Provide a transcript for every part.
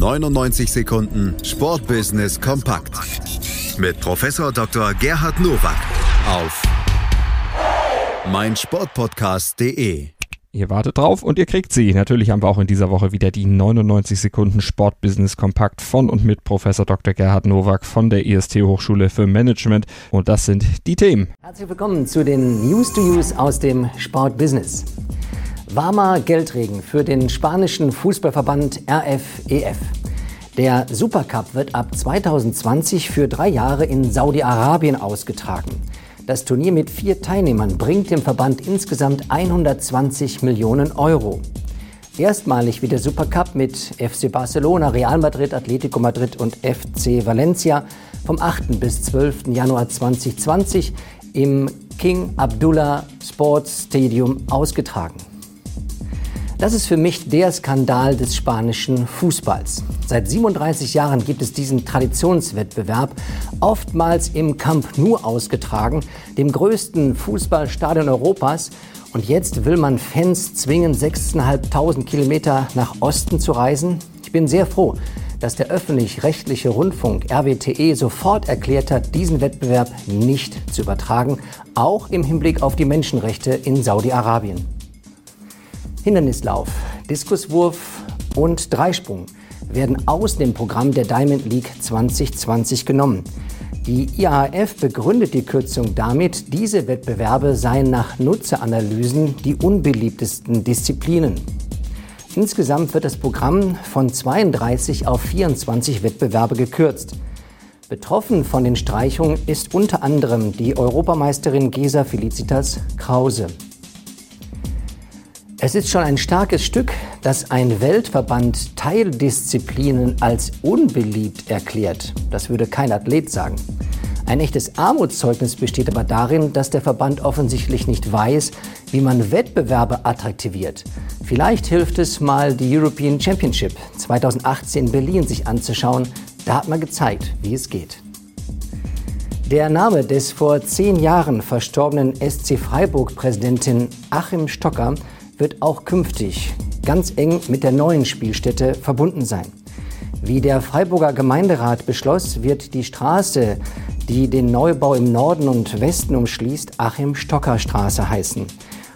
99 Sekunden Sportbusiness kompakt mit Professor Dr. Gerhard Nowak auf meinsportpodcast.de. Ihr wartet drauf und ihr kriegt sie. Natürlich haben wir auch in dieser Woche wieder die 99 Sekunden Sportbusiness Kompakt von und mit Professor Dr. Gerhard Nowak von der IST Hochschule für Management. Und das sind die Themen. Herzlich willkommen zu den News to Use aus dem Sportbusiness. Warmer Geldregen für den spanischen Fußballverband RFEF. E der Supercup wird ab 2020 für drei Jahre in Saudi-Arabien ausgetragen. Das Turnier mit vier Teilnehmern bringt dem Verband insgesamt 120 Millionen Euro. Erstmalig wird der Supercup mit FC Barcelona, Real Madrid, Atletico Madrid und FC Valencia vom 8. bis 12. Januar 2020 im King Abdullah Sports Stadium ausgetragen. Das ist für mich der Skandal des spanischen Fußballs. Seit 37 Jahren gibt es diesen Traditionswettbewerb, oftmals im Camp Nou ausgetragen, dem größten Fußballstadion Europas. Und jetzt will man Fans zwingen, 6.500 Kilometer nach Osten zu reisen. Ich bin sehr froh, dass der öffentlich-rechtliche Rundfunk RWTE sofort erklärt hat, diesen Wettbewerb nicht zu übertragen, auch im Hinblick auf die Menschenrechte in Saudi-Arabien. Hindernislauf, Diskuswurf und Dreisprung werden aus dem Programm der Diamond League 2020 genommen. Die IAF begründet die Kürzung damit, diese Wettbewerbe seien nach Nutzeranalysen die unbeliebtesten Disziplinen. Insgesamt wird das Programm von 32 auf 24 Wettbewerbe gekürzt. Betroffen von den Streichungen ist unter anderem die Europameisterin Gesa Felicitas Krause. Es ist schon ein starkes Stück, dass ein Weltverband Teildisziplinen als unbeliebt erklärt. Das würde kein Athlet sagen. Ein echtes Armutszeugnis besteht aber darin, dass der Verband offensichtlich nicht weiß, wie man Wettbewerbe attraktiviert. Vielleicht hilft es mal, die European Championship 2018 in Berlin sich anzuschauen. Da hat man gezeigt, wie es geht. Der Name des vor zehn Jahren verstorbenen SC Freiburg-Präsidentin Achim Stocker wird auch künftig ganz eng mit der neuen Spielstätte verbunden sein. Wie der Freiburger Gemeinderat beschloss, wird die Straße, die den Neubau im Norden und Westen umschließt, Achim Stocker Straße heißen.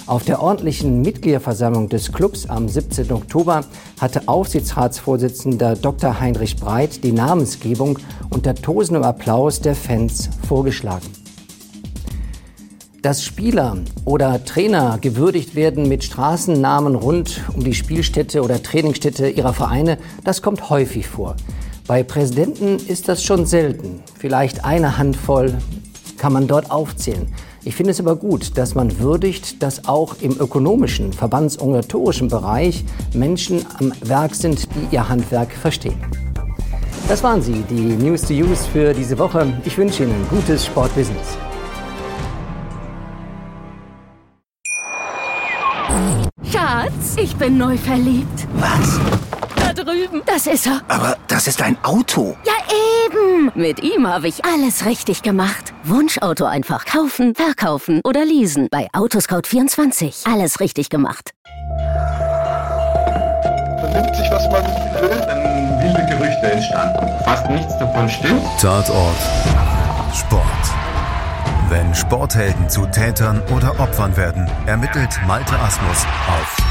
Auf der ordentlichen Mitgliederversammlung des Clubs am 17. Oktober hatte Aufsichtsratsvorsitzender Dr. Heinrich Breit die Namensgebung unter tosendem Applaus der Fans vorgeschlagen. Dass Spieler oder Trainer gewürdigt werden mit Straßennamen rund um die Spielstätte oder Trainingsstätte ihrer Vereine, das kommt häufig vor. Bei Präsidenten ist das schon selten. Vielleicht eine Handvoll kann man dort aufzählen. Ich finde es aber gut, dass man würdigt, dass auch im ökonomischen, verbandsorganisatorischen Bereich Menschen am Werk sind, die ihr Handwerk verstehen. Das waren sie, die News to Use für diese Woche. Ich wünsche Ihnen gutes Sportbusiness. Schatz, ich bin neu verliebt. Was? Da drüben. Das ist er. Aber das ist ein Auto. Ja, eben. Mit ihm habe ich alles richtig gemacht. Wunschauto einfach kaufen, verkaufen oder leasen. Bei Autoscout24. Alles richtig gemacht. Vernimmt sich, was man will. Dann wilde Gerüchte entstanden. Fast nichts davon stimmt. Tatort Sport. Wenn Sporthelden zu Tätern oder Opfern werden, ermittelt Malte Asmus auf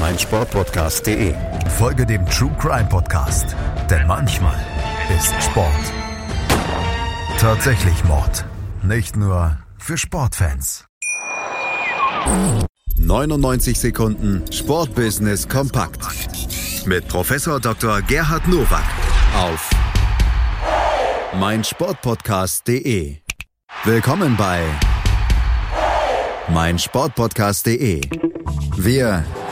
meinsportpodcast.de. Folge dem True Crime Podcast, denn manchmal ist Sport tatsächlich Mord. Nicht nur für Sportfans. 99 Sekunden Sportbusiness kompakt mit Professor Dr. Gerhard Nowak auf meinsportpodcast.de. Willkommen bei meinsportpodcast.de. Wir